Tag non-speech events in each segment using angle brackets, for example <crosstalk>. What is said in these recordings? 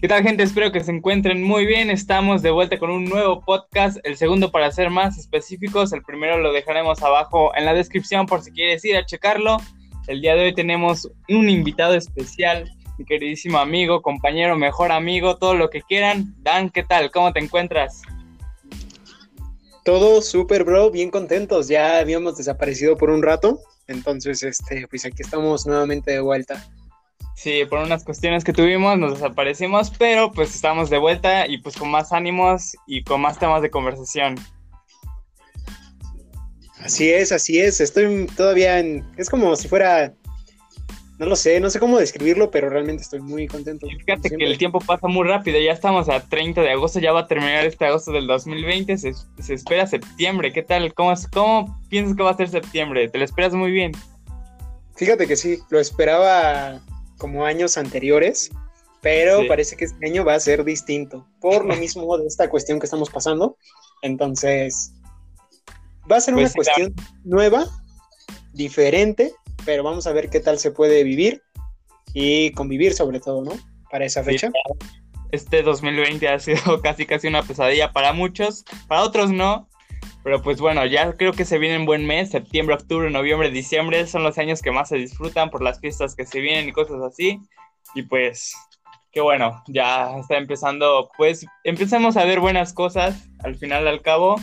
¿Qué tal gente? Espero que se encuentren muy bien. Estamos de vuelta con un nuevo podcast, el segundo para ser más específicos. El primero lo dejaremos abajo en la descripción por si quieres ir a checarlo. El día de hoy tenemos un invitado especial, mi queridísimo amigo, compañero, mejor amigo, todo lo que quieran. Dan, ¿qué tal? ¿Cómo te encuentras? Todo súper, bro, bien contentos. Ya habíamos desaparecido por un rato, entonces, este, pues aquí estamos nuevamente de vuelta. Sí, por unas cuestiones que tuvimos nos desaparecimos, pero pues estamos de vuelta y pues con más ánimos y con más temas de conversación. Así es, así es. Estoy todavía en... Es como si fuera... No lo sé, no sé cómo describirlo, pero realmente estoy muy contento. fíjate que el tiempo pasa muy rápido, ya estamos a 30 de agosto, ya va a terminar este agosto del 2020, se, se espera septiembre, ¿qué tal? ¿Cómo, ¿Cómo piensas que va a ser septiembre? ¿Te lo esperas muy bien? Fíjate que sí, lo esperaba como años anteriores, pero parece que este año va a ser distinto, por lo <laughs> mismo de esta cuestión que estamos pasando. Entonces, va a ser una pues cuestión nueva, diferente, pero vamos a ver qué tal se puede vivir y convivir sobre todo, ¿no? Para esa fecha. este 2020 ha sido <laughs> casi casi una pesadilla para muchos, para otros no, pero pues bueno, ya creo que se viene un buen mes, septiembre, octubre, noviembre, diciembre, son los años que más se disfrutan por las fiestas que se vienen y cosas así. Y pues, qué bueno, ya está empezando, pues empecemos a ver buenas cosas al final al cabo.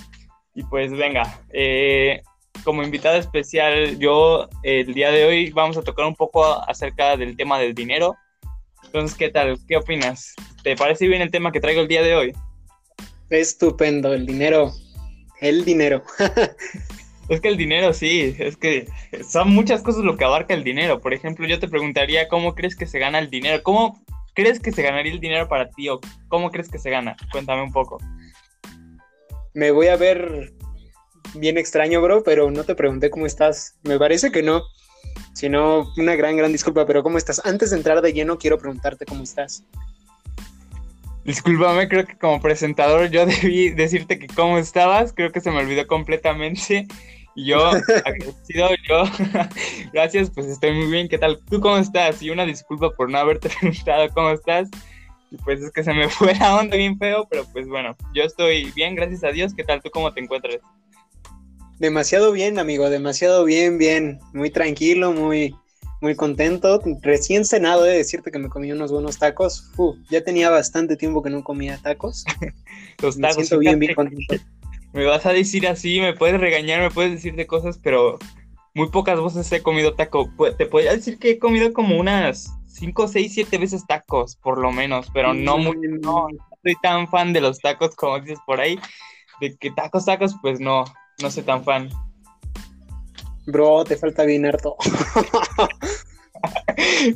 Y pues venga, eh, como invitada especial, yo el día de hoy vamos a tocar un poco acerca del tema del dinero. Entonces, ¿qué tal? ¿Qué opinas? ¿Te parece bien el tema que traigo el día de hoy? Estupendo, el dinero el dinero. es que el dinero sí, es que son muchas cosas lo que abarca el dinero. Por ejemplo, yo te preguntaría, ¿cómo crees que se gana el dinero? ¿Cómo crees que se ganaría el dinero para ti o cómo crees que se gana? Cuéntame un poco. Me voy a ver bien extraño, bro, pero no te pregunté cómo estás. Me parece que no. Si no, una gran, gran disculpa, pero ¿cómo estás? Antes de entrar de lleno, quiero preguntarte cómo estás. Discúlpame, creo que como presentador yo <laughs> debí decirte que cómo estabas, creo que se me olvidó completamente. Y yo, <laughs> agradecido, yo, <laughs> gracias, pues estoy muy bien, ¿qué tal? ¿Tú cómo estás? Y una disculpa por no haberte preguntado cómo estás. Y pues es que se me fue la onda bien feo, pero pues bueno, yo estoy bien, gracias a Dios. ¿Qué tal? ¿Tú cómo te encuentras? Demasiado bien, amigo, demasiado bien, bien. Muy tranquilo, muy, muy contento. Recién cenado, de decirte que me comí unos buenos tacos. ya tenía bastante tiempo que no comía tacos. <laughs> Los tacos. Me siento bien, bien contento. Me vas a decir así, me puedes regañar, me puedes decir de cosas, pero muy pocas veces he comido taco. Te podría decir que he comido como unas 5, 6, 7 veces tacos, por lo menos, pero no muy, no, soy tan fan de los tacos como dices por ahí. De que tacos, tacos, pues no, no soy tan fan. Bro, te falta bien harto. <laughs>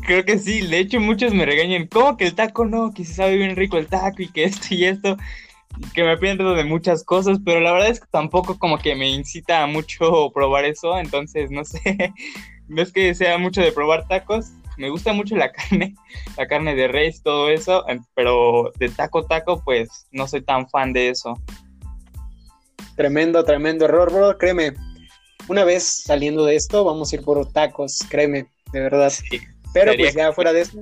Creo que sí, de hecho muchos me regañan, ¿cómo que el taco no? Que se sabe bien rico el taco y que esto y esto, que me pierdo de muchas cosas, pero la verdad es que tampoco como que me incita mucho <laughs> probar eso, entonces no sé, <laughs> no es que sea mucho de probar tacos, me gusta mucho la carne, la carne de res, todo eso, pero de taco taco pues no soy tan fan de eso. Tremendo, tremendo error, bro, créeme, una vez saliendo de esto, vamos a ir por tacos, créeme, de verdad. Pero pues ya fuera de eso,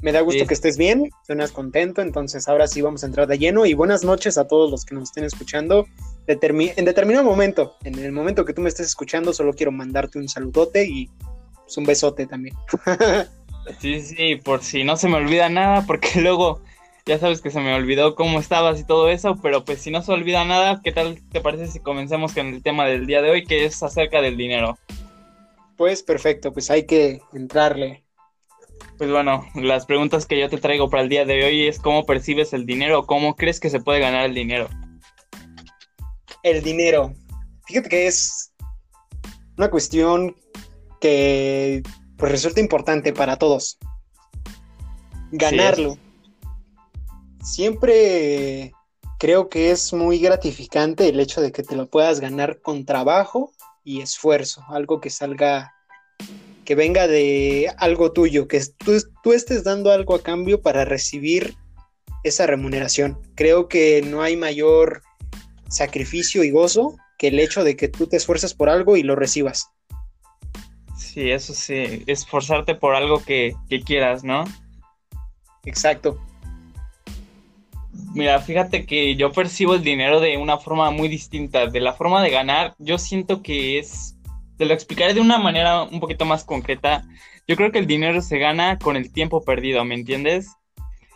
me da gusto que estés bien, suenas contento, entonces ahora sí vamos a entrar de lleno y buenas noches a todos los que nos estén escuchando. en determinado momento, en el momento que tú me estés escuchando, solo quiero mandarte un saludote y pues, un besote también. <laughs> sí, sí, por si no se me olvida nada, porque <laughs> luego ya sabes que se me olvidó cómo estabas y todo eso, pero pues si no se olvida nada, ¿qué tal te parece si comencemos con el tema del día de hoy, que es acerca del dinero? Pues perfecto, pues hay que entrarle. Pues bueno, las preguntas que yo te traigo para el día de hoy es cómo percibes el dinero, cómo crees que se puede ganar el dinero. El dinero. Fíjate que es una cuestión que pues resulta importante para todos. Ganarlo siempre creo que es muy gratificante el hecho de que te lo puedas ganar con trabajo y esfuerzo, algo que salga, que venga de algo tuyo, que tú, estés dando algo a cambio para recibir esa remuneración. Creo que no hay mayor sacrificio y gozo que el hecho de que tú te esfuerces por algo y lo recibas. Sí, eso sí, esforzarte por algo que, que quieras, ¿no? Exacto. Mira, fíjate que yo percibo el dinero de una forma muy distinta. De la forma de ganar, yo siento que es, te lo explicaré de una manera un poquito más concreta. Yo creo que el dinero se gana con el tiempo perdido, ¿me entiendes?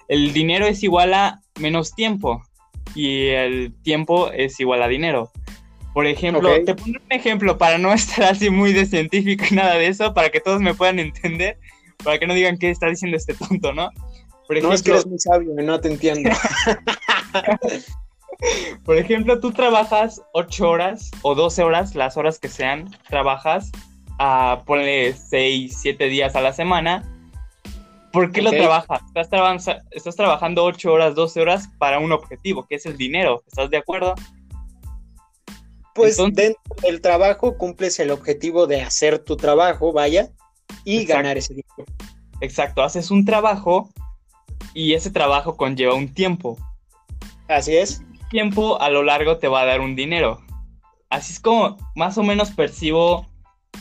El dinero es igual a menos tiempo y el tiempo es igual a dinero. Por ejemplo, te pongo un ejemplo para no <laughs> estar así muy de científico y nada de eso, para que todos me puedan entender, para que no digan qué está diciendo este tonto, ¿no? Por ejemplo, no es que eres muy sabio, no te entiendo. <laughs> Por ejemplo, tú trabajas 8 horas o 12 horas, las horas que sean, trabajas a ponle 6, 7 días a la semana. ¿Por qué lo trabajas? Estás, estás trabajando 8 horas, 12 horas para un objetivo, que es el dinero. ¿Estás de acuerdo? Pues dentro del trabajo cumples el objetivo de hacer tu trabajo, vaya, y ganar ese dinero. Exacto, haces un trabajo y ese trabajo conlleva un tiempo. Así es. Tiempo a lo largo te va a dar un dinero. Así es como más o menos percibo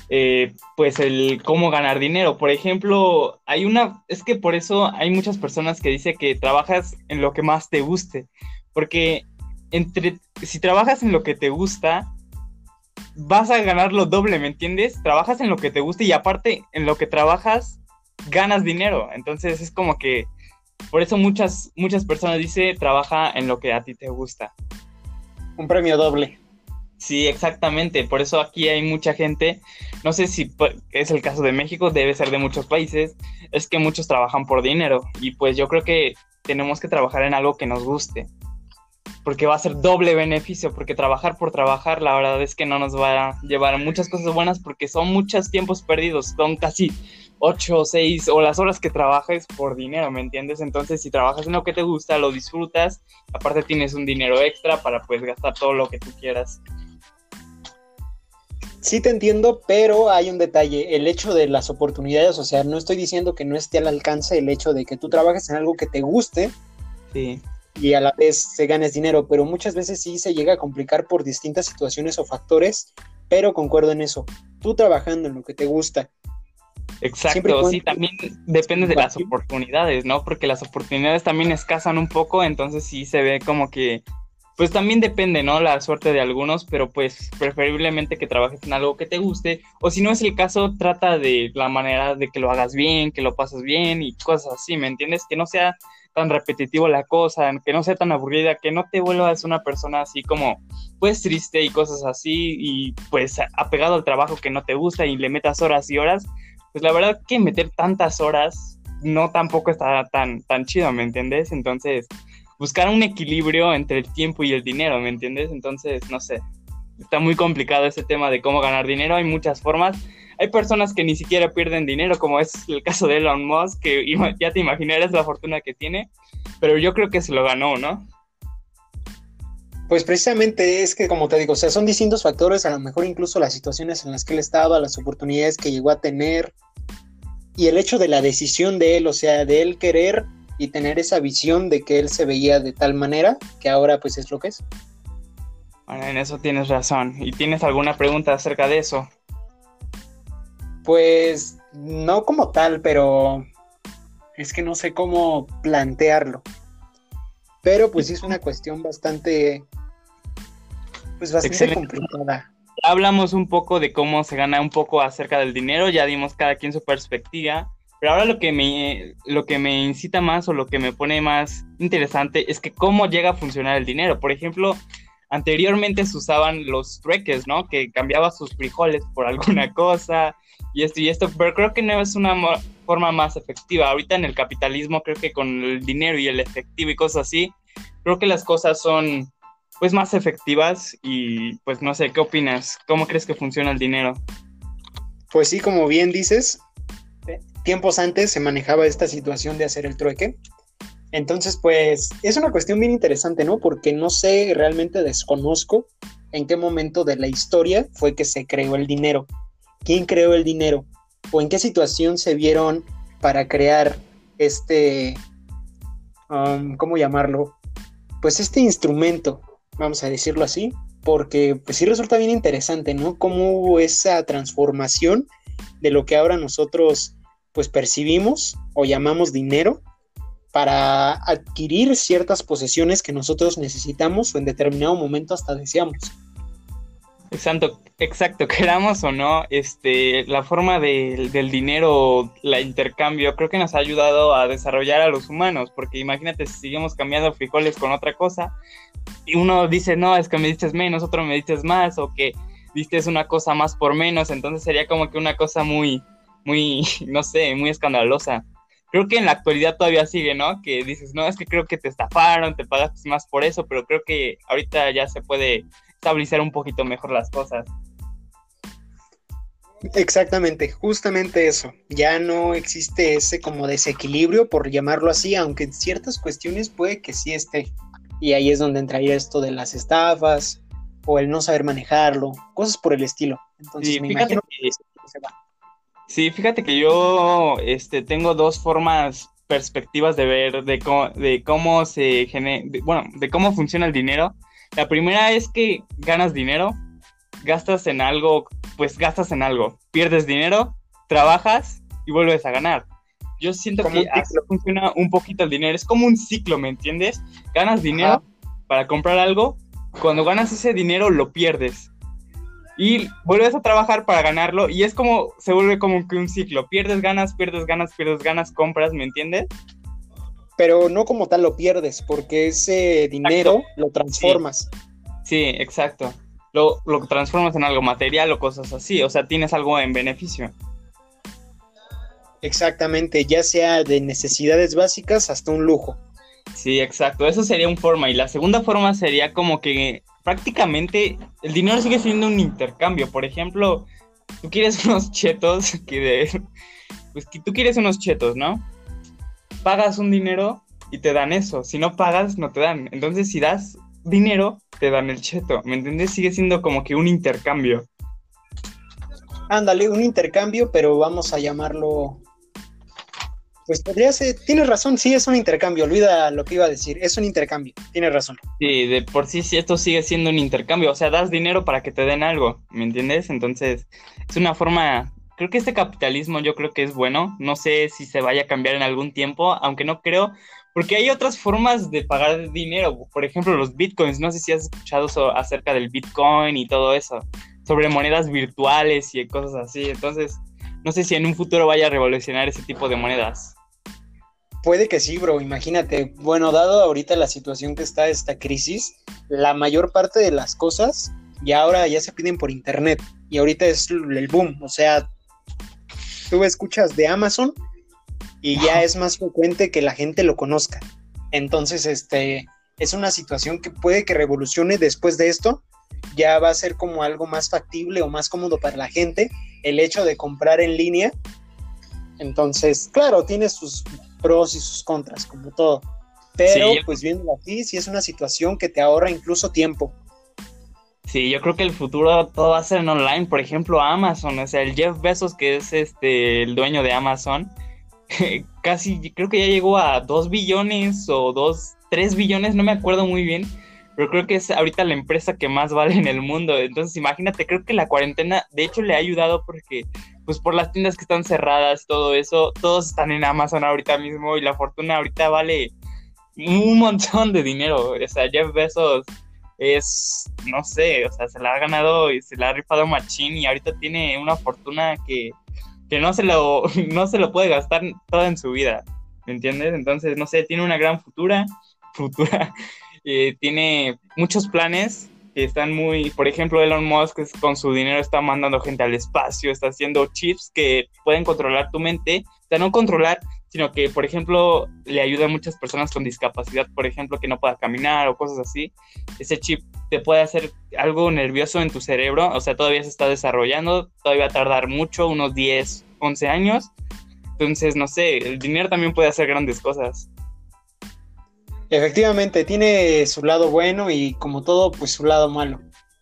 eh, pues el cómo ganar dinero. Por ejemplo, hay una, es que por eso hay muchas personas que dicen que trabajas en lo que más te guste, porque entre, si trabajas en lo que te gusta, vas a ganar lo doble, ¿me entiendes? Trabajas en lo que te gusta y aparte en lo que trabajas, ganas dinero. Entonces es como que por eso muchas, muchas personas dicen, trabaja en lo que a ti te gusta. Un premio doble. Sí, exactamente. Por eso aquí hay mucha gente, no sé si es el caso de México, debe ser de muchos países, es que muchos trabajan por dinero. Y pues yo creo que tenemos que trabajar en algo que nos guste. Porque va a ser doble beneficio, porque trabajar por trabajar, la verdad es que no nos va a llevar a muchas cosas buenas, porque son muchos tiempos perdidos, son casi 8 o 6 o las horas que trabajes por dinero, ¿me entiendes? Entonces, si trabajas en lo que te gusta, lo disfrutas, aparte tienes un dinero extra para pues gastar todo lo que tú quieras. Sí te entiendo, pero hay un detalle, el hecho de las oportunidades, o sea, no estoy diciendo que no esté al alcance el hecho de que tú trabajes en algo que te guste sí. y a la vez se ganes dinero, pero muchas veces sí se llega a complicar por distintas situaciones o factores, pero concuerdo en eso, tú trabajando en lo que te gusta Exacto, sí, también depende de las oportunidades, ¿no? Porque las oportunidades también escasan un poco, entonces sí se ve como que, pues también depende, ¿no? La suerte de algunos, pero pues preferiblemente que trabajes en algo que te guste, o si no es el caso, trata de la manera de que lo hagas bien, que lo pases bien y cosas así, ¿me entiendes? Que no sea tan repetitivo la cosa, que no sea tan aburrida, que no te vuelvas una persona así como, pues triste y cosas así, y pues apegado al trabajo que no te gusta y le metas horas y horas, pues la verdad que meter tantas horas no tampoco está tan, tan chido, ¿me entiendes? Entonces, buscar un equilibrio entre el tiempo y el dinero, ¿me entiendes? Entonces, no sé, está muy complicado ese tema de cómo ganar dinero, hay muchas formas. Hay personas que ni siquiera pierden dinero, como es el caso de Elon Musk, que ya te imaginarás la fortuna que tiene, pero yo creo que se lo ganó, ¿no? Pues precisamente es que, como te digo, o sea, son distintos factores, a lo mejor incluso las situaciones en las que él estaba, las oportunidades que llegó a tener y el hecho de la decisión de él, o sea, de él querer y tener esa visión de que él se veía de tal manera que ahora pues es lo que es. Bueno, en eso tienes razón. ¿Y tienes alguna pregunta acerca de eso? Pues no como tal, pero es que no sé cómo plantearlo. Pero pues sí es una cuestión bastante pues bastante complicada. Hablamos un poco de cómo se gana un poco acerca del dinero, ya dimos cada quien su perspectiva, pero ahora lo que me lo que me incita más o lo que me pone más interesante es que cómo llega a funcionar el dinero. Por ejemplo, anteriormente se usaban los trueques, ¿no? Que cambiaba sus frijoles por alguna <laughs> cosa y esto y esto, pero creo que no es una forma más efectiva. Ahorita en el capitalismo creo que con el dinero y el efectivo y cosas así, creo que las cosas son pues más efectivas y pues no sé, ¿qué opinas? ¿Cómo crees que funciona el dinero? Pues sí, como bien dices, tiempos antes se manejaba esta situación de hacer el trueque. Entonces, pues es una cuestión bien interesante, ¿no? Porque no sé, realmente desconozco en qué momento de la historia fue que se creó el dinero. ¿Quién creó el dinero? ¿O en qué situación se vieron para crear este, um, ¿cómo llamarlo? Pues este instrumento vamos a decirlo así, porque pues sí resulta bien interesante, ¿no? Cómo hubo esa transformación de lo que ahora nosotros pues percibimos o llamamos dinero para adquirir ciertas posesiones que nosotros necesitamos o en determinado momento hasta deseamos. Exacto, exacto, <laughs> queramos o no, este, la forma del dinero, la intercambio, creo que nos ha ayudado a desarrollar a los humanos, porque imagínate si seguimos cambiando frijoles con otra cosa, y uno dice, no, es que me dices menos, otro me dices más, o que diste una cosa más por menos, entonces sería como que una cosa muy, muy, <laughs> no sé, muy escandalosa. Creo que en la actualidad todavía sigue, ¿no? Que dices, no, es que creo que te estafaron, te pagaste más por eso, pero creo que ahorita ya se puede estabilizar un poquito mejor las cosas. Exactamente, justamente eso. Ya no existe ese como desequilibrio, por llamarlo así, aunque en ciertas cuestiones puede que sí esté. Y ahí es donde entraría esto de las estafas o el no saber manejarlo, cosas por el estilo. Entonces me imagino que, se va. Sí, fíjate que yo este, tengo dos formas, perspectivas de ver de cómo, de cómo se genera, bueno, de cómo funciona el dinero la primera es que ganas dinero, gastas en algo, pues gastas en algo, pierdes dinero, trabajas y vuelves a ganar. Yo siento que así funciona un poquito el dinero, es como un ciclo, ¿me entiendes? Ganas dinero para comprar algo, cuando ganas ese dinero lo pierdes. Y vuelves a trabajar para ganarlo y es como, se vuelve como que un ciclo. Pierdes, ganas, pierdes, ganas, pierdes, ganas, compras, ¿me entiendes? Pero no como tal lo pierdes, porque ese dinero lo transformas. Sí, exacto. Lo, lo, transformas en algo material o cosas así, o sea, tienes algo en beneficio. Exactamente, ya sea de necesidades básicas hasta un lujo. Sí, exacto, eso sería un forma. Y la segunda forma sería como que prácticamente el dinero sigue siendo un intercambio. Por ejemplo, tú quieres <laughs> unos chetos que de... Pues que tú quieres unos chetos, ¿no? Pagas un dinero y te dan eso. Si no pagas, no te dan. Entonces, si das dinero, te dan el cheto. ¿Me entiendes? Sigue siendo como que un intercambio. Ándale, un intercambio, pero vamos a llamarlo. Pues podría ser. Tienes razón, sí, es un intercambio. Olvida lo que iba a decir. Es un intercambio. Tienes razón. Sí, de por sí, sí, esto sigue siendo un intercambio. O sea, das dinero para que te den algo. ¿Me entiendes? Entonces, es una forma creo que este capitalismo yo creo que es bueno. No sé si se vaya a cambiar en algún tiempo, aunque no creo, porque hay otras formas de pagar dinero. Por ejemplo, los bitcoins. No sé si has escuchado acerca del bitcoin y todo eso, sobre monedas virtuales y cosas así. Entonces, no sé si en un futuro vaya a revolucionar ese tipo de monedas. Puede que sí, bro, imagínate. Bueno, dado ahorita la situación que está esta crisis, la mayor parte de las cosas ya ahora ya se piden por internet y ahorita es el boom, o sea, tú escuchas de Amazon y ya es más frecuente que la gente lo conozca. Entonces, este, es una situación que puede que revolucione después de esto. Ya va a ser como algo más factible o más cómodo para la gente el hecho de comprar en línea. Entonces, claro, tiene sus pros y sus contras, como todo. Pero, pues viendo así, sí es una situación que te ahorra incluso tiempo. Sí, yo creo que el futuro todo va a ser en online. Por ejemplo, Amazon, o sea, el Jeff Bezos, que es este el dueño de Amazon, <laughs> casi creo que ya llegó a 2 billones o 2, 3 billones, no me acuerdo muy bien, pero creo que es ahorita la empresa que más vale en el mundo. Entonces, imagínate, creo que la cuarentena, de hecho, le ha ayudado porque, pues, por las tiendas que están cerradas, todo eso, todos están en Amazon ahorita mismo y la fortuna ahorita vale un montón de dinero. O sea, Jeff Bezos es, no sé, o sea, se la ha ganado y se la ha rifado Machín y ahorita tiene una fortuna que, no, se lo, <laughs> no se lo puede gastar toda en su vida, ¿me entiendes? Entonces, no sé, tiene una gran futura, <laughs> futura, eh, tiene muchos planes que están muy, por ejemplo, Elon Musk con su dinero está mandando gente al espacio, está haciendo chips que pueden controlar tu mente, o sea, no controlar, sino que, por ejemplo, le ayuda a muchas personas con discapacidad, por ejemplo, que no pueda caminar o cosas así. Ese chip te puede hacer algo nervioso en tu cerebro, o sea, todavía se está desarrollando, todavía va a tardar mucho, unos 10, 11 años. Entonces, no sé, el dinero también puede hacer grandes cosas. Efectivamente, tiene su lado bueno y como todo, pues su lado malo.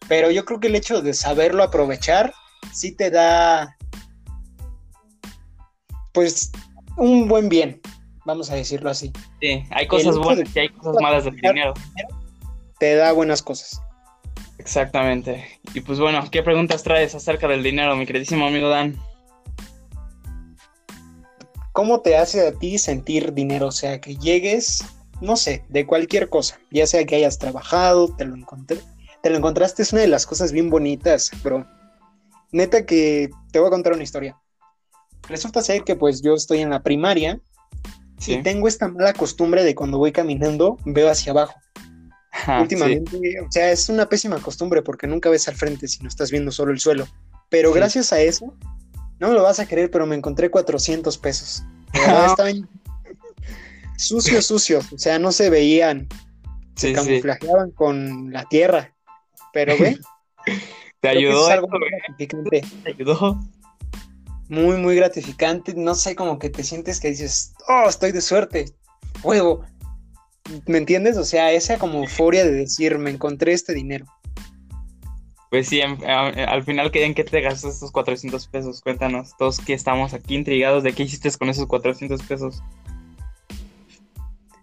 Pero yo creo que el hecho de saberlo aprovechar sí te da, pues un buen bien, vamos a decirlo así. Sí, hay cosas buenas y hay cosas malas del dinero. Te da buenas cosas. Exactamente. Y pues bueno, ¿qué preguntas traes acerca del dinero, mi queridísimo amigo Dan? ¿cómo te hace a ti sentir dinero? O sea, que llegues, no sé, de cualquier cosa, ya sea que hayas trabajado, te lo encontré, te lo encontraste, es una de las cosas bien bonitas, bro. Neta que te voy a contar una historia. Resulta ser que pues yo estoy en la primaria y tengo esta mala costumbre de cuando voy caminando veo hacia abajo. Últimamente, o sea, es una pésima costumbre porque nunca ves al frente si no estás viendo solo el suelo. Pero gracias a eso, no me lo vas a creer, pero me encontré 400 pesos. estaban sucios, sucios. O sea, no se veían. Se camuflajeaban con la tierra. Pero ve. <laughs> Te ayudó. Te ayudó. Muy, muy gratificante. No sé, como que te sientes que dices, oh, estoy de suerte. Huevo. ¿Me entiendes? O sea, esa como euforia de decir, me encontré este dinero. Pues sí, al final, ¿en qué te gastas esos 400 pesos? Cuéntanos, todos que estamos aquí intrigados de qué hiciste con esos 400 pesos.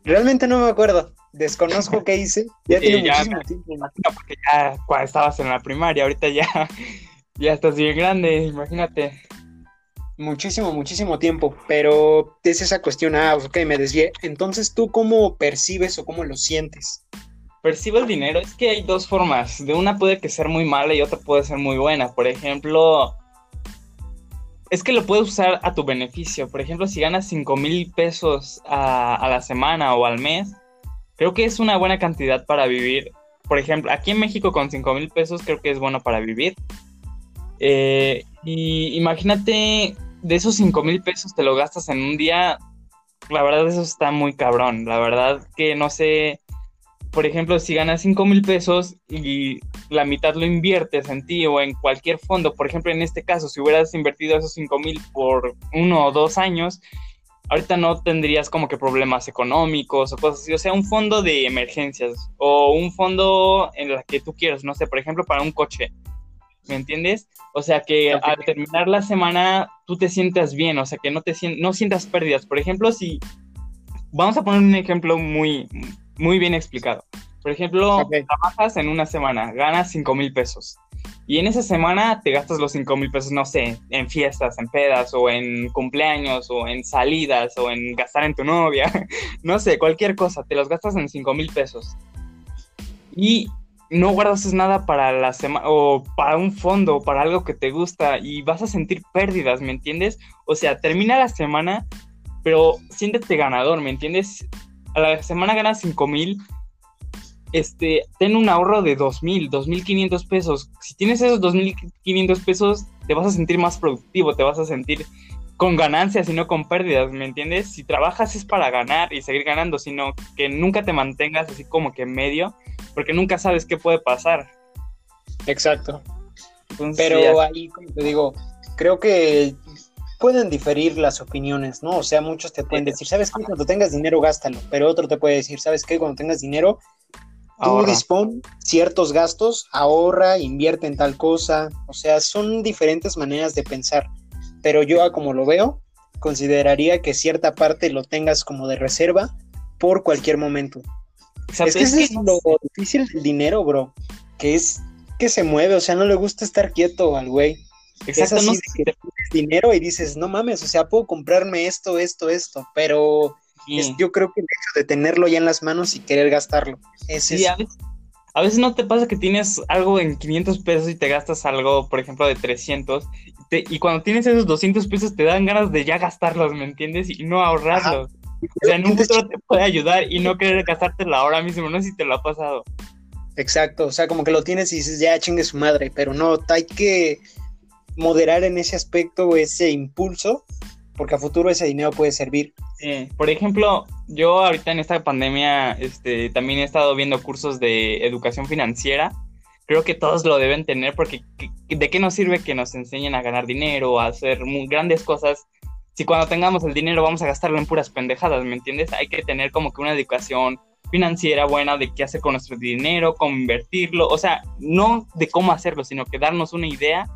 Realmente no me acuerdo, desconozco qué hice. Ya <laughs> tiene muchísimo tiempo. Porque ya cuando estabas en la primaria, ahorita ya, <laughs> ya estás bien grande, imagínate. Muchísimo, muchísimo tiempo, pero es esa cuestión, ah, ok, me desvié. Entonces, ¿tú cómo percibes o cómo lo sientes? percibo el dinero es que hay dos formas. De una puede que ser muy mala y otra puede ser muy buena. Por ejemplo, es que lo puedes usar a tu beneficio. Por ejemplo, si ganas 5 mil pesos a, la semana o al mes, creo que es una buena cantidad para vivir. Por ejemplo, aquí en México con 5 mil pesos creo que es bueno para vivir. Eh, y imagínate, de esos 5 mil pesos te lo gastas en un día. La verdad, eso está muy cabrón. La verdad que no sé por ejemplo, si ganas 5 mil pesos y la mitad lo inviertes en ti o en cualquier fondo, por ejemplo, en este caso, si hubieras invertido esos 5 mil por uno o dos años, ahorita no tendrías como que problemas económicos o cosas así. O sea, un fondo de emergencias o un fondo en el que tú quieras, no sé, por ejemplo, para un coche. ¿Me entiendes? O sea, que al terminar la semana tú te sientas bien, o sea, que no, te no sientas pérdidas. Por ejemplo, si... Vamos a poner un ejemplo muy, muy bien explicado. Por ejemplo, trabajas en una semana, ganas 5 mil pesos. Y en esa semana te gastas los 5 mil pesos, no sé, en fiestas, en pedas, o en cumpleaños, o en salidas, o en gastar en tu novia. <laughs> no sé, cualquier cosa, te los gastas en 5 mil pesos. Y no guardas nada para la semana, o para un fondo, para algo que te gusta, y vas a sentir pérdidas, ¿me entiendes? O sea, termina la semana, pero siéntete ganador, ¿me entiendes? a la semana ganas 5 mil, este, ten un ahorro de 2 mil, 2 mil 500 pesos. Si tienes esos 2 mil 500 pesos, te vas a sentir más productivo, te vas a sentir con ganancias y no con pérdidas, ¿me entiendes? Si trabajas es para ganar y seguir ganando, sino que nunca te mantengas así como que en medio, porque nunca sabes qué puede pasar. Exacto. Pero ahí, como te digo, creo que pueden diferir las opiniones, ¿no? O sea, muchos te pueden decir, ¿sabes qué? Cuando tengas dinero, gástalo. Pero otro te puede decir, ¿sabes qué? Cuando tengas dinero, tú dispón ciertos gastos, ahorra, invierte en tal cosa. O sea, son diferentes maneras de pensar. Pero yo, como lo veo, consideraría que cierta parte lo tengas como de reserva por cualquier momento. Es que es, lo difícil del dinero, bro. Que es que se mueve, o sea, no le gusta estar quieto al güey. Exacto, no que dinero y dices, no mames, o sea, puedo comprarme esto, esto, esto, pero yo creo que el hecho de tenerlo ya en las manos y querer gastarlo. Es sí, a, veces, a veces, no te pasa que tienes algo en 500 pesos y te gastas algo, por ejemplo, de 300, y cuando tienes esos 200 pesos te dan ganas de ya gastarlos, ¿me entiendes? Y no ahorrarlos. O sea, en un futuro te puede ayudar y no querer gastártelo ahora mismo, no sé si te lo ha pasado. Exacto, o sea, como que lo tienes y dices, ya chingue su madre, pero no, hay que moderar en ese aspecto ese impulso, porque a futuro ese dinero puede servir. por ejemplo, yo ahorita en esta pandemia este, también he estado viendo cursos de educación financiera. Creo que todos lo deben tener porque ¿de qué nos sirve que nos enseñen a ganar dinero, a hacer grandes cosas? Si cuando tengamos el dinero vamos a gastarlo en puras pendejadas, ¿me entiendes? Hay que tener como que una educación financiera buena de qué hacer con nuestro dinero, cómo invertirlo, o sea, no de cómo hacerlo, sino que darnos una idea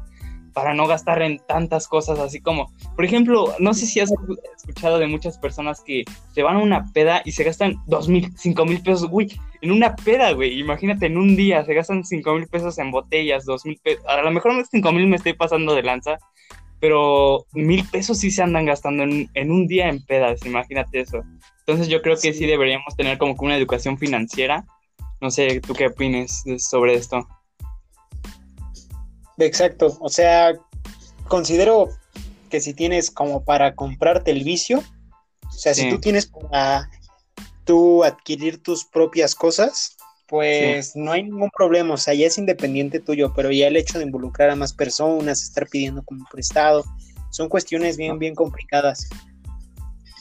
para no gastar en tantas cosas así como, por ejemplo, no sé si has escuchado de muchas personas que se van a una peda y se gastan dos mil, cinco mil pesos, güey, en una peda, güey, imagínate, en un día se gastan cinco mil pesos en botellas, dos mil pesos, a lo mejor cinco mil me estoy pasando de lanza, pero mil pesos sí se andan gastando en, un día en pedas, imagínate eso. Entonces yo creo que sí. deberíamos tener como que una educación financiera. No sé, ¿tú qué opines sobre esto? Exacto, o sea, considero que si tienes como para comprarte el vicio, o sea, si tú tienes para tú adquirir tus propias cosas, pues no hay ningún problema, o sea, ya es independiente tuyo, pero ya el hecho de involucrar a más personas, estar pidiendo como prestado, son cuestiones bien, bien complicadas.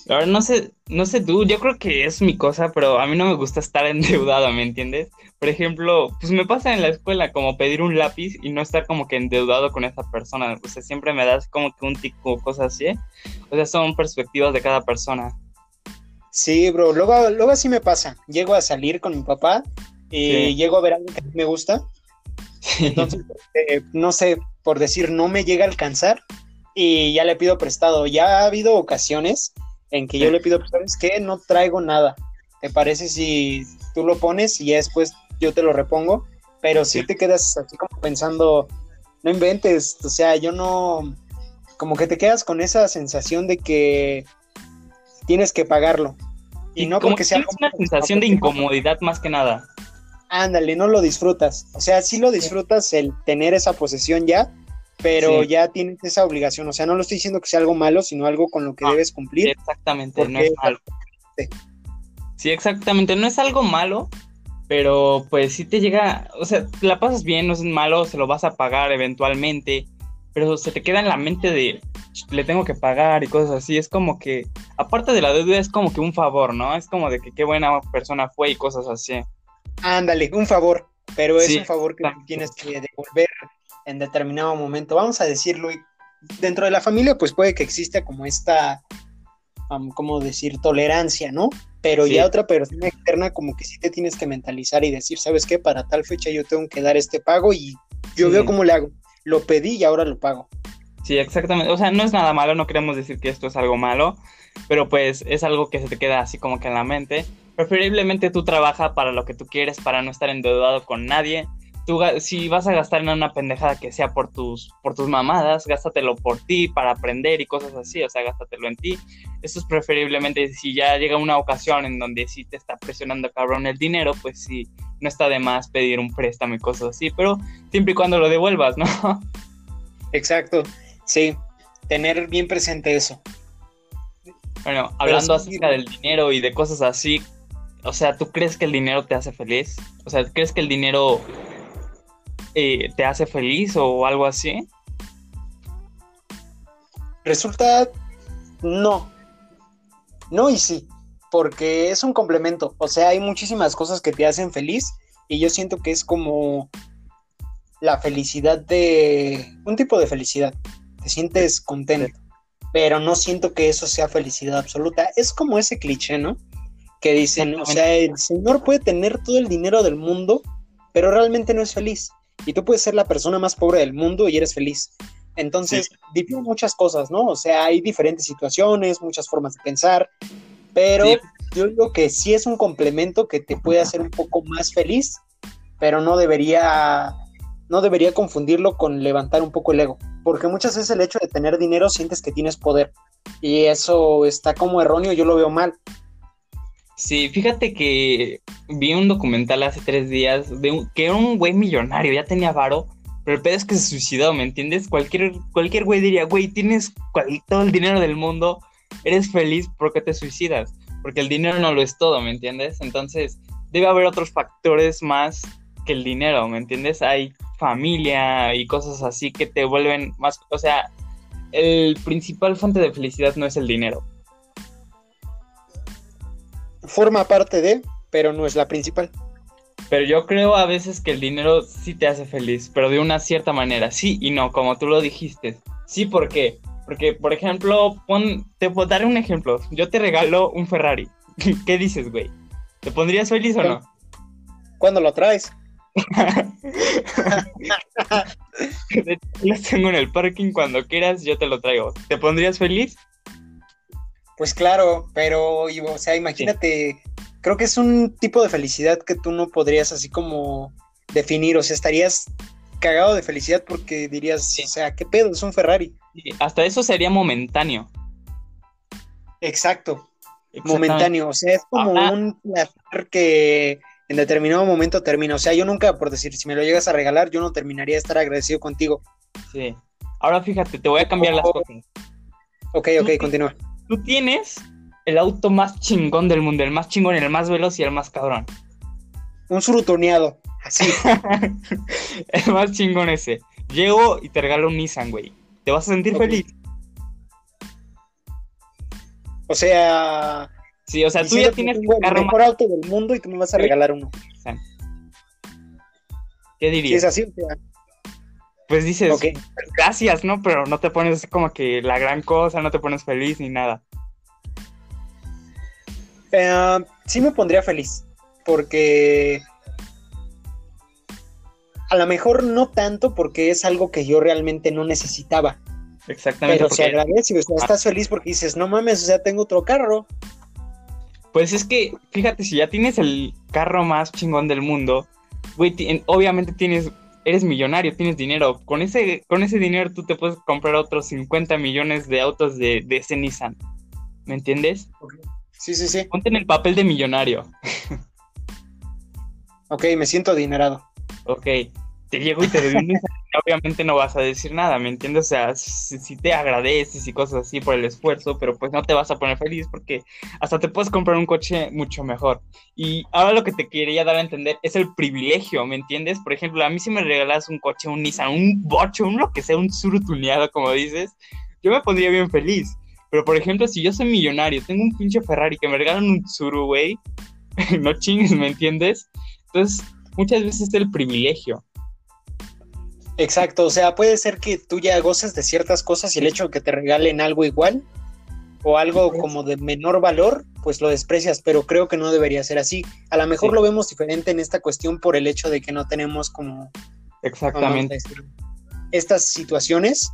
Ahora, no sé, no sé tú, yo creo que es mi cosa, pero a mí no me gusta estar <laughs> endeudado, ¿me entiendes? Por ejemplo, pues me pasa en la escuela como pedir un lápiz y no estar como que endeudado con esa persona, o sea, siempre me das como que un tico, cosas así, o sea, son perspectivas de cada persona. Sí, bro, luego, luego así me pasa, llego a salir con mi papá y llego a ver algo que me gusta. Entonces, eh, no sé, por decir, no me llega a alcanzar y ya le pido prestado. Ya ha habido ocasiones en que yo le pido, ¿sabes qué? No traigo nada. ¿Te parece si tú lo pones y ya después yo te lo repongo? Pero si te quedas así como pensando, no inventes, o sea, yo no, como que te quedas con esa sensación de que tienes que pagarlo. Y, no como porque sea... una sensación de incomodidad más que nada ándale, no lo disfrutas. O sea, sí lo disfrutas el tener esa posesión ya, pero ya tienes esa obligación. O sea, no lo estoy diciendo que sea algo malo, sino algo con lo que debes cumplir. Exactamente, no es malo. Sí, exactamente, no es algo malo, pero pues si te llega, o sea, la pasas bien, no es malo, se lo vas a pagar eventualmente, pero se te queda en la mente de le tengo que pagar y cosas así. Es como que, aparte de la deuda, es como que un favor, ¿no? Es como de que qué buena persona fue y cosas así. Ándale, un favor, pero es un favor que tienes que devolver en determinado momento. Vamos a decirlo, dentro de la familia pues puede que exista como esta, como decir, tolerancia, ¿no? Pero ya otra persona externa como que sí te tienes que mentalizar y decir, ¿sabes qué? Para tal fecha yo tengo que dar este pago y yo veo cómo le hago. Lo pedí y ahora lo pago. Sí, exactamente. O sea, no es nada malo, no queremos decir que esto es algo malo, pero pues es algo que se te queda así como que en la mente Preferiblemente tú trabaja para lo que tú quieres, para no estar endeudado con nadie. Tú, si vas a gastar en una pendejada que sea por tus, por tus mamadas, gástatelo por ti, para aprender y cosas así, o sea, gástatelo en ti. Eso es preferiblemente si ya llega una ocasión en donde sí te está presionando cabrón el dinero, pues sí, no está de más pedir un préstamo y cosas así, pero siempre y cuando lo devuelvas, ¿no? <laughs> Exacto, sí, tener bien presente eso. Bueno, hablando acerca del dinero y de cosas así, o sea, ¿tú crees que el dinero te hace feliz? O sea, ¿crees que el dinero eh, te hace feliz o algo así? Resulta, no. No y sí, porque es un complemento. O sea, hay muchísimas cosas que te hacen feliz y yo siento que es como la felicidad de... un tipo de felicidad. Te sientes contento, pero no siento que eso sea felicidad absoluta. Es como ese cliché, ¿no? que dicen, o sea, el señor puede tener todo el dinero del mundo, pero realmente no es feliz. Y tú puedes ser la persona más pobre del mundo y eres feliz. Entonces, sí. muchas cosas, ¿no? O sea, hay diferentes situaciones, muchas formas de pensar, pero yo digo que sí es un complemento que te puede hacer un poco más feliz, pero no debería, no debería confundirlo con levantar un poco el ego, porque muchas veces el hecho de tener dinero sientes que tienes poder y eso está como erróneo, yo lo veo mal. Sí, fíjate que vi un documental hace tres días de que era un güey millonario, ya tenía varo, pero el pedo es que se suicidó, ¿me entiendes? Cualquier, cualquier güey diría, güey, tienes todo el dinero del mundo, eres feliz porque te suicidas, porque el dinero no lo es todo, ¿me entiendes? Entonces, debe haber otros factores más que el dinero, ¿me entiendes? Hay familia y cosas así que te vuelven más, o sea, el principal fuente de felicidad no es el dinero, forma parte de, pero no es la principal. Pero yo creo a veces que el dinero sí te hace feliz, pero de una cierta manera, sí y no, como tú lo dijiste. Sí, ¿por qué? Porque, por ejemplo, pon, te puedo dar un ejemplo. Yo te regalo un Ferrari. <laughs> ¿Qué dices, güey? ¿Te pondrías feliz o no? ¿Cuándo lo traes? <laughs> lo tengo en el parking, cuando quieras yo te lo traigo. ¿Te pondrías feliz? Pues claro, pero, o sea, imagínate, creo que es un tipo de felicidad que tú no podrías así como definir, o sea, estarías cagado de felicidad porque dirías, o sea, ¿qué pedo? Es un Ferrari. hasta eso sería momentáneo. Exacto, momentáneo. O sea, es como un placer que en determinado momento termina. O sea, yo nunca, por decir, si me lo llegas a regalar, yo no terminaría de estar agradecido contigo. Sí. Ahora fíjate, te voy a cambiar las cosas. Ok, ok, continúa. Tú tienes el auto más chingón del mundo, el más chingón, el más veloz y el más cabrón. Un surutoneado, así. <laughs> el más chingón ese. Llego y te regalo un Nissan, güey. ¿Te vas a sentir feliz? O sea. Sí, o sea, tú ya tienes el mejor auto del mundo y tú me vas a regalar uno. ¿Qué dirías? es así, o sea. Pues dices, gracias, ¿no? Pero no te pones como que la gran cosa, no te pones feliz ni nada. Eh, sí me pondría feliz, porque a lo mejor no tanto porque es algo que yo realmente no necesitaba. Exactamente. Pero se agradece, o sea, estás feliz porque dices, no mames, o sea, tengo otro carro. Pues es que, fíjate, si ya tienes el carro más chingón del mundo, güey, obviamente tienes eres millonario, tienes dinero. Con ese, con ese dinero tú te puedes comprar otros 50 millones de autos de, de ese Nissan. ¿Me entiendes? Sí, sí, sí. Ponte en el papel de millonario. ok, me siento adinerado. Ok, te llego y te doy un obviamente no vas a decir nada, ¿me entiendes? O sea, si, te agradeces y cosas así por el esfuerzo, pero pues no te vas a poner feliz porque hasta te puedes comprar un coche mucho mejor. Y ahora lo que te quería dar a entender es el privilegio, ¿me entiendes? Por ejemplo, a mí si me regalas un coche, un Nissan, un bocho, un lo que sea, un surutuneado, como dices, yo me pondría bien feliz. Pero por ejemplo, si yo soy millonario, tengo un pinche Ferrari que me regalan un Suru, güey, <laughs> no chingues, ¿me entiendes? Entonces, muchas veces es el privilegio. Exacto, o sea, puede ser que tú ya goces de ciertas cosas y el hecho de que te regalen algo igual o algo como de menor valor, pues lo desprecias, pero creo que no debería ser así. A lo mejor lo vemos diferente en esta cuestión por el hecho de que no tenemos como... Exactamente. estas situaciones,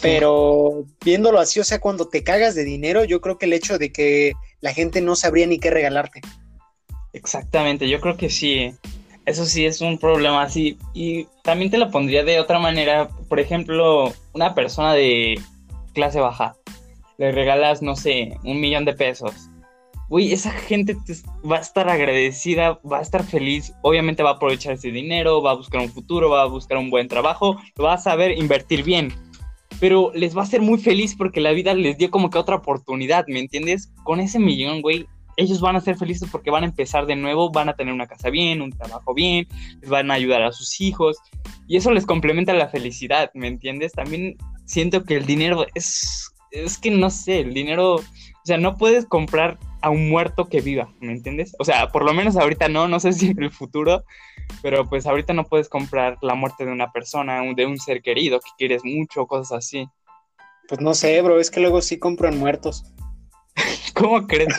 pero viéndolo así, o sea, cuando te cagas de dinero, yo creo que el hecho de que la gente no sabría ni qué regalarte. Exactamente, yo creo que sí. Eso sí es un problema así. Y también te lo pondría de otra manera. Por ejemplo, una persona de clase baja. Le regalas, no sé, un millón de pesos. Uy, esa gente va a estar agradecida, va a estar feliz. Obviamente va a aprovechar ese dinero, va a buscar un futuro, va a buscar un buen trabajo, va a saber invertir bien. Pero les va a ser muy feliz porque la vida les dio como que otra oportunidad, ¿me entiendes? Con ese millón, güey, ellos van a ser felices porque van a empezar de nuevo, van a tener una casa bien, un trabajo bien, les van a ayudar a sus hijos y eso les complementa la felicidad, ¿me entiendes? También siento que el dinero es, es que no sé, el dinero, o sea, no puedes comprar a un muerto que viva, ¿me entiendes? O sea, por lo menos ahorita no, no sé <laughs> si en el futuro, pero pues ahorita no puedes comprar la muerte de una persona, de un ser querido que quieres mucho, cosas así. Pues no sé, bro, es que luego sí compran muertos. <laughs> ¿Cómo crees?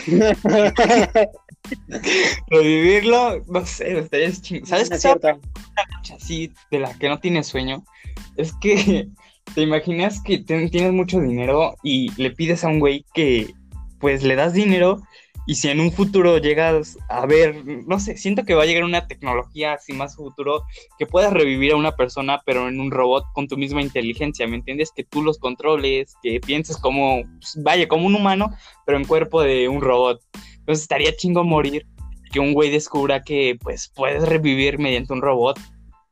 Revivirlo, no sé, ustedes ¿Sabes qué? Una noche así de la que no tienes sueño. Es que <laughs> te imaginas que tienes mucho dinero y le pides a un güey que pues le das dinero y si en un futuro llegas a ver, no sé, siento que va a llegar una tecnología así más futuro que puedas revivir a una persona, pero en un robot con tu misma inteligencia, ¿me entiendes? Que tú los controles, que pienses como, pues, vaya, como un humano, pero en cuerpo de un robot. Entonces estaría chingo morir que un güey descubra que, pues, puedes revivir mediante un robot.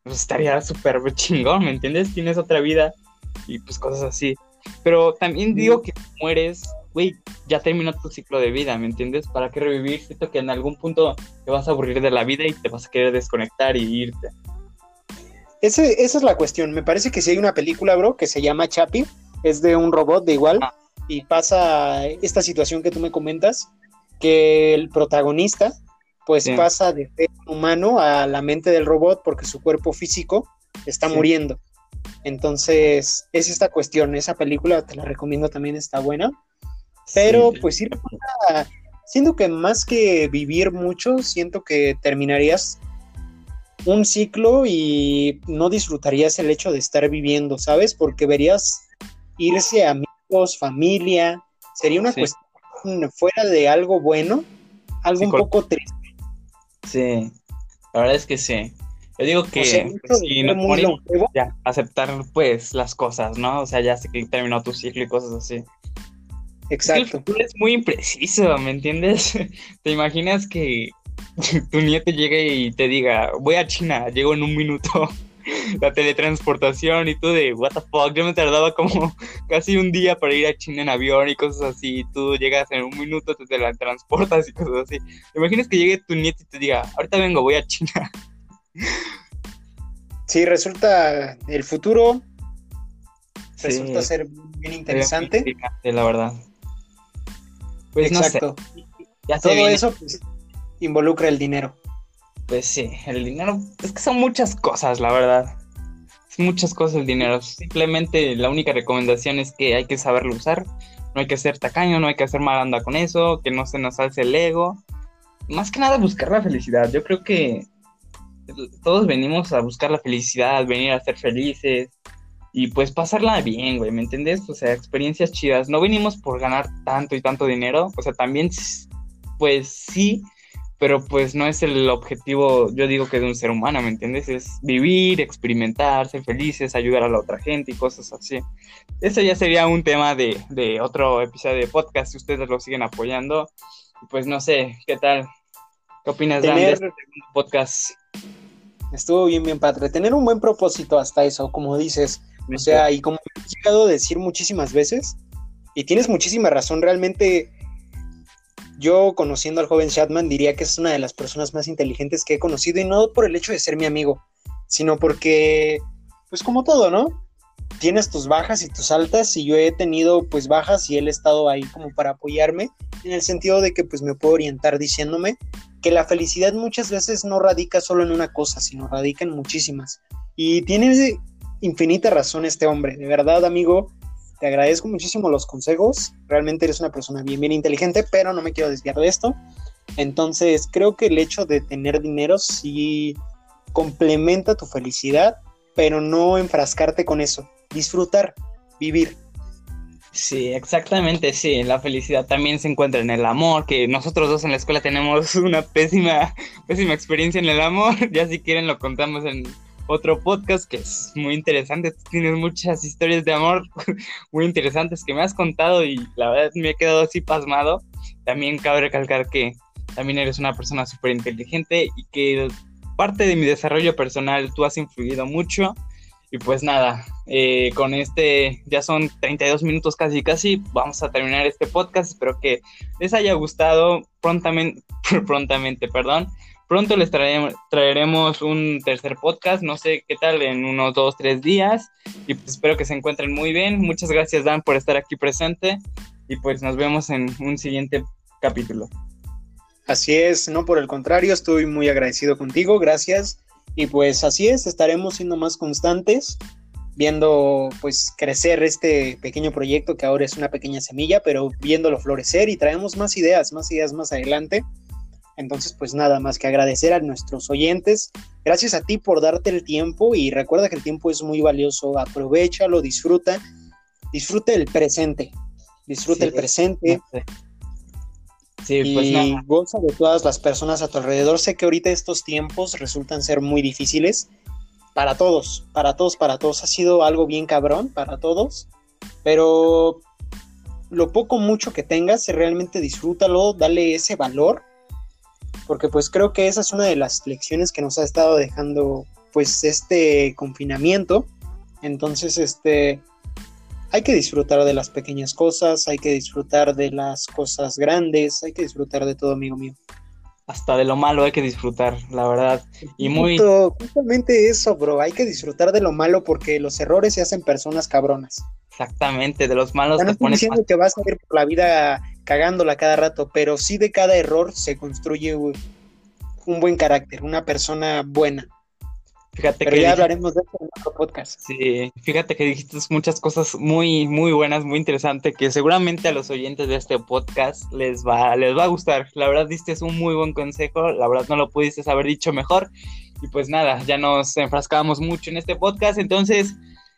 Pues estaría súper chingón, ¿me entiendes? Tienes otra vida y pues cosas así. Pero también digo que mueres güey, ya terminó tu ciclo de vida, ¿me entiendes? ¿Para qué revivir? Siento que en algún punto te vas a aburrir de la vida y te vas a querer desconectar y irte. esa es la cuestión. Me parece que si hay una película, bro, que se llama Chappie, es de un robot de igual, ah. y pasa esta situación que tú me comentas, que el protagonista, pues pasa de ser humano a la mente del robot porque su cuerpo físico está muriendo. Entonces, es esta cuestión. Esa película te la recomiendo también, está buena. Pero pues sí, siento que más que vivir mucho, siento que terminarías un ciclo y no disfrutarías el hecho de estar viviendo, ¿sabes? Porque verías irse amigos, familia, sería una cuestión fuera de algo bueno, algo un poco triste. Sí, la verdad es que sí. Yo digo que si no ya, aceptar pues las cosas, ¿no? O sea, ya sé que terminó tu ciclo y cosas así. Exacto. Es, es muy impreciso, ¿me entiendes? <laughs> ¿Te imaginas que <laughs> tu nieto llegue y te diga, voy a China, llego en un minuto? <laughs> la teletransportación y tú de, what the fuck, yo me tardaba como casi un día para ir a China en avión y cosas así, y tú llegas en un minuto, te teletransportas y cosas así. ¿Te imaginas que llegue tu nieto y te diga, ahorita vengo, voy a China? Sí, resulta el futuro resulta ser bien interesante. la verdad. Pues Exacto. Ya Todo eso pues, involucra el dinero. Pues sí, el dinero, es que son muchas cosas, la verdad. Es muchas cosas el dinero. Simplemente la única recomendación es que hay que saberlo usar. No hay que ser tacaño, no hay que hacer mal anda con eso, que no se nos alce el ego. Más que nada buscar la felicidad. Yo creo que todos venimos a buscar la felicidad, venir a ser felices y pues pasarla bien, güey, ¿me entiendes? O sea, experiencias chidas. No venimos por ganar tanto y tanto dinero, o sea, también, pues sí, pero pues no es el objetivo, yo digo que de un ser humano, ¿me entiendes? Es vivir, experimentar, ser felices, ayudar a la otra gente y cosas así. Eso ya sería un tema de, de otro episodio de podcast, si ustedes lo siguen apoyando. Pues no sé, ¿qué tal? ¿Qué opinas, de este podcast? Estuvo bien, bien padre. Tener un buen propósito hasta eso, como dices. O sea, y como he llegado a decir muchísimas veces, y tienes muchísima razón, realmente yo conociendo al joven Shatman diría que es una de las personas más inteligentes que he conocido y no por el hecho de ser mi amigo, sino porque, pues como todo, ¿no? Tienes tus bajas y tus altas y yo he tenido pues bajas y él ha estado ahí como para apoyarme en el sentido de que pues me puedo orientar diciéndome que la felicidad muchas veces no radica solo en una cosa, sino radica en muchísimas. Y tiene infinita razón este hombre, de verdad amigo, te agradezco muchísimo los consejos. Realmente eres una persona bien, bien inteligente, pero no me quiero desviar de esto. Entonces, creo que el hecho de tener dinero sí complementa tu felicidad, pero no enfrascarte con eso. Disfrutar, vivir. Sí, exactamente, sí. La felicidad también se encuentra en el amor, que nosotros dos en la escuela tenemos una pésima, pésima experiencia en el amor. <laughs> Ya si quieren lo contamos en otro podcast que es muy interesante. tienes muchas historias de amor <laughs> muy interesantes que me has contado y la verdad me he quedado así pasmado. También cabe recalcar que también eres una persona súper inteligente y que parte de mi desarrollo personal tú has influido mucho. Y pues nada, eh, con este ya son 32 minutos casi casi, vamos a terminar este podcast. Espero que les haya gustado prontamente, <laughs> prontamente, perdón. Pronto les traeremos, un tercer podcast, no sé qué tal, en unos dos, tres días. Y pues espero que se encuentren muy bien. Muchas gracias, Dan, por estar aquí presente. Y pues nos vemos en un siguiente capítulo. Así es, no por el contrario, estoy muy agradecido contigo, gracias. Y pues así es, estaremos siendo más constantes, viendo pues crecer este pequeño proyecto que ahora es una pequeña semilla, pero viéndolo florecer y traemos más ideas, más ideas más adelante. Entonces, pues nada más que agradecer a nuestros oyentes. Gracias a ti por darte el tiempo y recuerda que el tiempo es muy valioso. Aprovechalo, disfruta. Disfruta el presente. Disfruta el presente. Sí, pues y goza de todas las personas a tu alrededor. Sé que ahorita estos tiempos resultan ser muy difíciles para todos, para todos, para todos. Ha sido algo bien cabrón para todos, pero lo poco mucho que tengas, realmente disfrútalo, dale ese valor porque pues creo que esa es una de las lecciones que nos ha estado dejando pues este confinamiento. Entonces, este, hay que disfrutar de las pequeñas cosas, hay que disfrutar de las cosas grandes, hay que disfrutar de todo, amigo mío. Hasta de lo malo hay que disfrutar, la verdad. Y muy... Justamente eso, bro, hay que disfrutar de lo malo porque los errores se hacen personas cabronas. Exactamente, de los malos. no estoy diciendo que vas a ir por la vida cagándola cada rato, pero sí de cada error se construye un buen carácter, una persona buena. Fíjate Pero que ya hablaremos de eso en otro podcast. Sí, fíjate que dijiste muchas cosas muy, muy buenas, muy interesantes, que seguramente a los oyentes de este podcast les va, les va a gustar. La verdad, diste un muy buen consejo, la verdad no lo pudiste haber dicho mejor. Y pues nada, ya nos enfrascábamos mucho en este podcast, entonces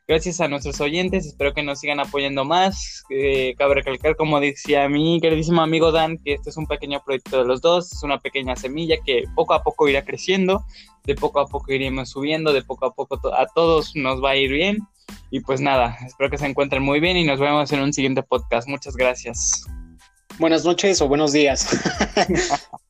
Gracias a nuestros oyentes, espero que nos sigan apoyando más. Eh, cabe recalcar, como decía mi queridísimo amigo Dan, que este es un pequeño proyecto de los dos, es una pequeña semilla que poco a poco irá creciendo, de poco a poco iremos subiendo, de poco a poco a todos nos va a ir bien. Y pues nada, espero que se encuentren muy bien y nos vemos en un siguiente podcast. Muchas gracias. Buenas noches o buenos días. <laughs>